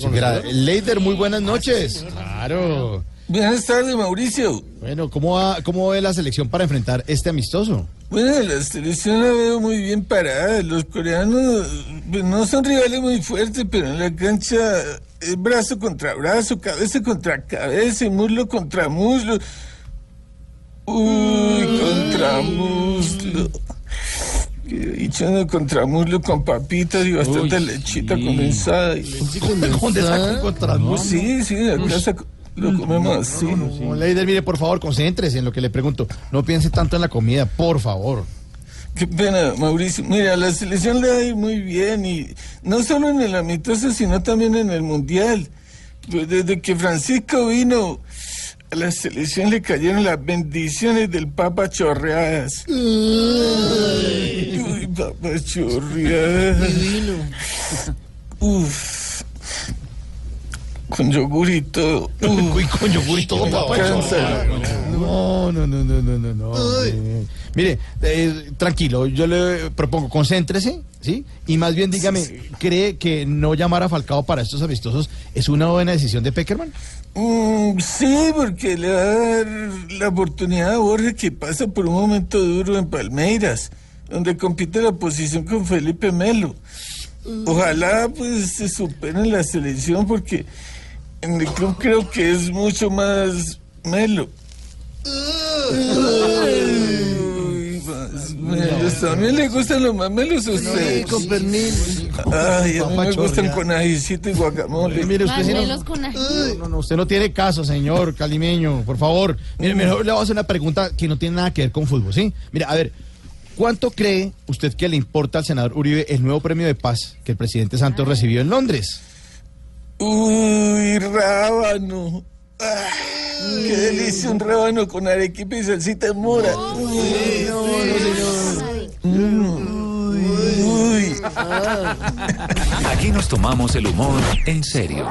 Señora Leider, muy buenas noches. Claro. Buenas tardes, Mauricio. Bueno, ¿cómo, va, ¿cómo ve la selección para enfrentar este amistoso? Bueno, la selección la veo muy bien parada. Los coreanos pues, no son rivales muy fuertes, pero en la cancha es brazo contra brazo, cabeza contra cabeza y muslo contra muslo. Uy, contra muslo. Contra muslo con papitas y bastante lechita condensada. Y leche condensada contra muslo. Sí, sí, la casa lo comemos así. Leider, mire, por favor, concéntrese en lo que le pregunto. No piense tanto en la comida, por favor. Qué pena, Mauricio. Mira, la selección le va a ir muy bien y no solo en el amistoso, sino también en el mundial. Pues desde que Francisco vino, a la selección le cayeron las bendiciones del Papa Chorreadas. Uy, Papa Chorreadas. Uf. Con yogur y todo. Uy, con yogur y todo, papá. Cansa. No, no, no, no, no, no. no. Mire, eh, tranquilo, yo le propongo, concéntrese, ¿sí? Y más bien dígame, ¿cree que no llamar a Falcao para estos amistosos es una buena decisión de Peckerman? Mm, sí, porque le va a dar la oportunidad a Borges que pasa por un momento duro en Palmeiras, donde compite la posición con Felipe Melo. Ojalá pues se supere en la selección porque en el club creo que es mucho más Melo. Uy, más melos. A mí le gustan los más melos a ustedes. con. Ay, a mí me gustan chorrea. con ajicito y guacamole. Mire, usted Mamelos con. No, no, usted no tiene caso, señor calimeño, por favor. Mire, mejor le voy a hacer una pregunta que no tiene nada que ver con fútbol, ¿sí? Mira, a ver, ¿cuánto cree usted que le importa al senador Uribe el nuevo premio de paz que el presidente Santos recibió en Londres? Uy, rábano. Ah, qué delicia un rábano con arequipa y salsita mora. Uy, Uy. Aquí nos tomamos el humor en serio.